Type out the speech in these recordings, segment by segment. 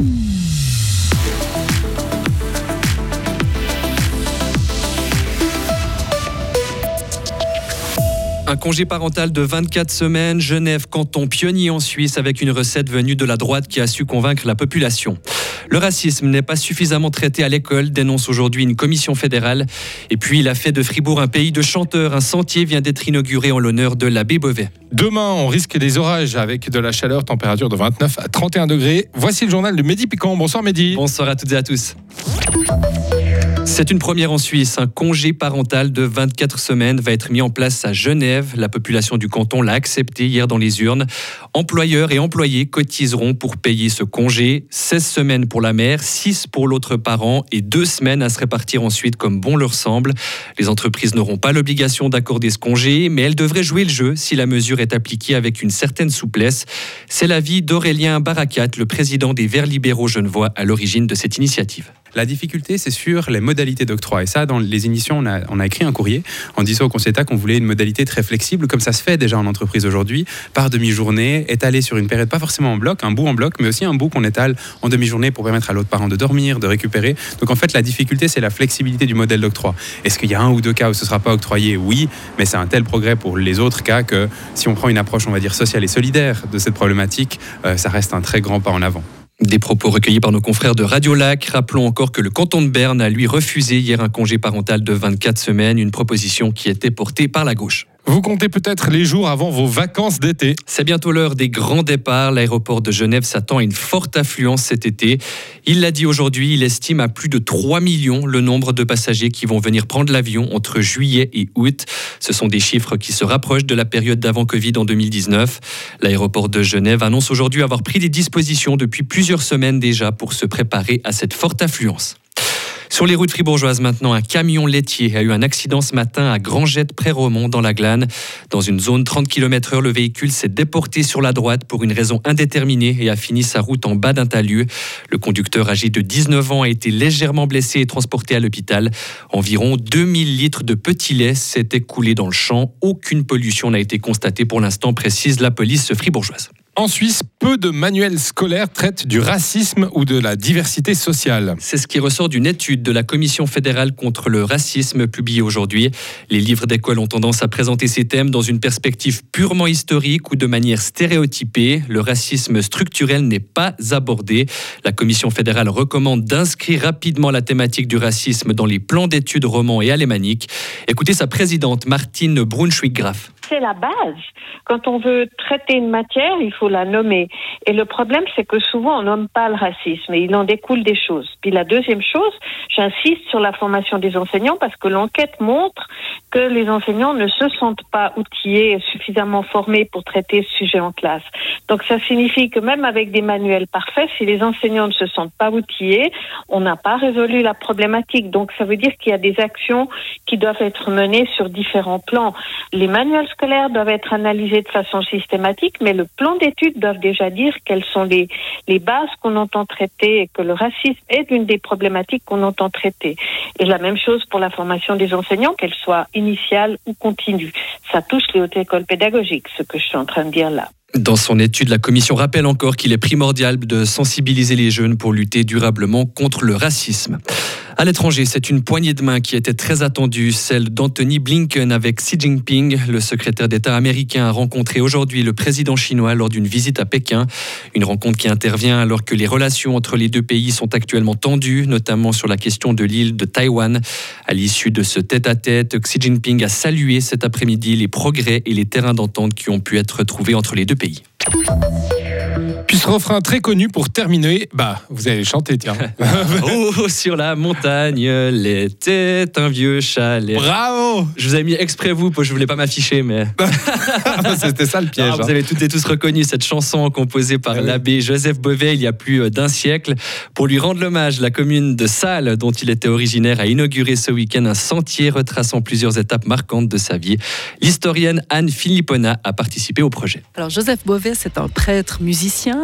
Mm-hmm. Un congé parental de 24 semaines, Genève, canton pionnier en Suisse, avec une recette venue de la droite qui a su convaincre la population. Le racisme n'est pas suffisamment traité à l'école, dénonce aujourd'hui une commission fédérale. Et puis, il a fait de Fribourg un pays de chanteurs. Un sentier vient d'être inauguré en l'honneur de l'abbé Beauvais. Demain, on risque des orages avec de la chaleur, température de 29 à 31 degrés. Voici le journal de Mehdi Piquant. Bonsoir Mehdi. Bonsoir à toutes et à tous. C'est une première en Suisse. Un congé parental de 24 semaines va être mis en place à Genève. La population du canton l'a accepté hier dans les urnes. Employeurs et employés cotiseront pour payer ce congé. 16 semaines pour la mère, 6 pour l'autre parent et 2 semaines à se répartir ensuite comme bon leur semble. Les entreprises n'auront pas l'obligation d'accorder ce congé, mais elles devraient jouer le jeu si la mesure est appliquée avec une certaine souplesse. C'est l'avis d'Aurélien Barakat, le président des Verts libéraux genevois, à l'origine de cette initiative. La difficulté, c'est sur les modalités d'octroi. Et ça, dans les a, on a écrit un courrier en disant au Conseil d'État qu'on voulait une modalité très flexible, comme ça se fait déjà en entreprise aujourd'hui, par demi-journée, étalée sur une période pas forcément en bloc, un bout en bloc, mais aussi un bout qu'on étale en demi-journée pour permettre à l'autre parent de dormir, de récupérer. Donc en fait, la difficulté, c'est la flexibilité du modèle d'octroi. Est-ce qu'il y a un ou deux cas où ce ne sera pas octroyé? Oui, mais c'est un tel progrès pour les autres cas que si on prend une approche, on va dire, sociale et solidaire de cette problématique, euh, ça reste un très grand pas en avant. Des propos recueillis par nos confrères de Radio Lac. Rappelons encore que le canton de Berne a lui refusé hier un congé parental de 24 semaines, une proposition qui était portée par la gauche. Vous comptez peut-être les jours avant vos vacances d'été. C'est bientôt l'heure des grands départs. L'aéroport de Genève s'attend à une forte affluence cet été. Il l'a dit aujourd'hui, il estime à plus de 3 millions le nombre de passagers qui vont venir prendre l'avion entre juillet et août. Ce sont des chiffres qui se rapprochent de la période d'avant Covid en 2019. L'aéroport de Genève annonce aujourd'hui avoir pris des dispositions depuis plusieurs semaines déjà pour se préparer à cette forte affluence. Sur les routes fribourgeoises maintenant, un camion laitier a eu un accident ce matin à Grangette près Romont dans la Glane. Dans une zone 30 km/h, le véhicule s'est déporté sur la droite pour une raison indéterminée et a fini sa route en bas d'un talus. Le conducteur âgé de 19 ans a été légèrement blessé et transporté à l'hôpital. Environ 2000 litres de petit lait s'étaient coulés dans le champ. Aucune pollution n'a été constatée pour l'instant, précise la police fribourgeoise. En Suisse, peu de manuels scolaires traitent du racisme ou de la diversité sociale. C'est ce qui ressort d'une étude de la Commission fédérale contre le racisme publiée aujourd'hui. Les livres d'école ont tendance à présenter ces thèmes dans une perspective purement historique ou de manière stéréotypée. Le racisme structurel n'est pas abordé. La Commission fédérale recommande d'inscrire rapidement la thématique du racisme dans les plans d'études romans et alémaniques. Écoutez sa présidente Martine Brunschwig-Graf c'est la base. Quand on veut traiter une matière, il faut la nommer. Et le problème, c'est que souvent, on nomme pas le racisme et il en découle des choses. Puis la deuxième chose, j'insiste sur la formation des enseignants parce que l'enquête montre que les enseignants ne se sentent pas outillés et suffisamment formés pour traiter ce sujet en classe. Donc ça signifie que même avec des manuels parfaits, si les enseignants ne se sentent pas outillés, on n'a pas résolu la problématique. Donc ça veut dire qu'il y a des actions qui doivent être menées sur différents plans. Les manuels scolaires doivent être analysés de façon systématique, mais le plan d'études doit déjà dire quelles sont les, les bases qu'on entend traiter et que le racisme est une des problématiques qu'on entend traiter. Et la même chose pour la formation des enseignants, qu'elle soit initiale ou continue. Ça touche les hautes écoles pédagogiques, ce que je suis en train de dire là. Dans son étude, la Commission rappelle encore qu'il est primordial de sensibiliser les jeunes pour lutter durablement contre le racisme. À l'étranger, c'est une poignée de main qui était très attendue, celle d'Anthony Blinken avec Xi Jinping. Le secrétaire d'État américain a rencontré aujourd'hui le président chinois lors d'une visite à Pékin. Une rencontre qui intervient alors que les relations entre les deux pays sont actuellement tendues, notamment sur la question de l'île de Taïwan. À l'issue de ce tête-à-tête, Xi Jinping a salué cet après-midi les progrès et les terrains d'entente qui ont pu être trouvés entre les deux pays. Puis ce refrain très connu pour terminer, bah, vous allez chanter, tiens. oh, sur la montagne, l'été un vieux chalet. Bravo Je vous ai mis exprès vous, parce que je voulais pas m'afficher, mais. C'était ça le piège. vous hein. avez toutes et tous reconnu cette chanson composée par Ah oui. l'abbé Joseph Beauvais il y a plus euh, d'un siècle. Pour lui rendre l'hommage, la commune de Salles, dont il était originaire, a inauguré ce week-end un sentier retraçant plusieurs étapes marquantes de sa vie. L'historienne Anne Philippona a participé au projet. Alors Joseph Beauvais, c'est un prêtre musicien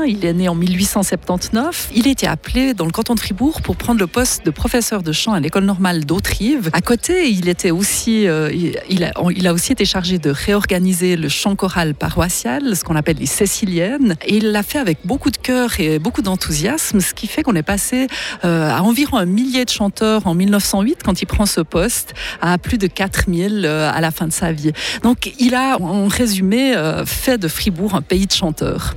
Il est né en 1879. Il était appelé dans le canton de Fribourg pour prendre le poste de professeur de chant à l'école normale d'Autrive. À côté, il était aussi, euh, il, a, aussi été chargé de réorganiser le chant choral paroissial, ce qu'on appelle les Céciliennes. Et il l'a fait avec beaucoup de cœur et beaucoup d'enthousiasme, ce qui fait qu'on est passé euh, à environ un millier de chanteurs en 1908 quand il prend ce poste, à plus de 4000 euh, à la fin de sa vie. Donc il a, en résumé, fait de Fribourg un pays de chanteurs.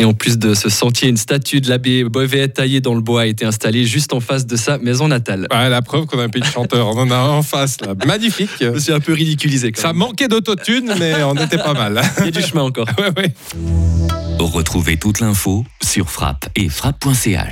Et en plus de ce sentier, une statue de l'abbé Beauvais taillée dans le bois a été installée juste en face de sa maison natale. la preuve qu'on a un pays de chanteurs. On en a un en face, là. Magnifique. Je suis un peu ridiculisé. Ça manquait d'autotune, mais on était pas mal. Il y a du chemin encore. ouais, ouais. Retrouvez toute l'info sur frappe et frappe.ch.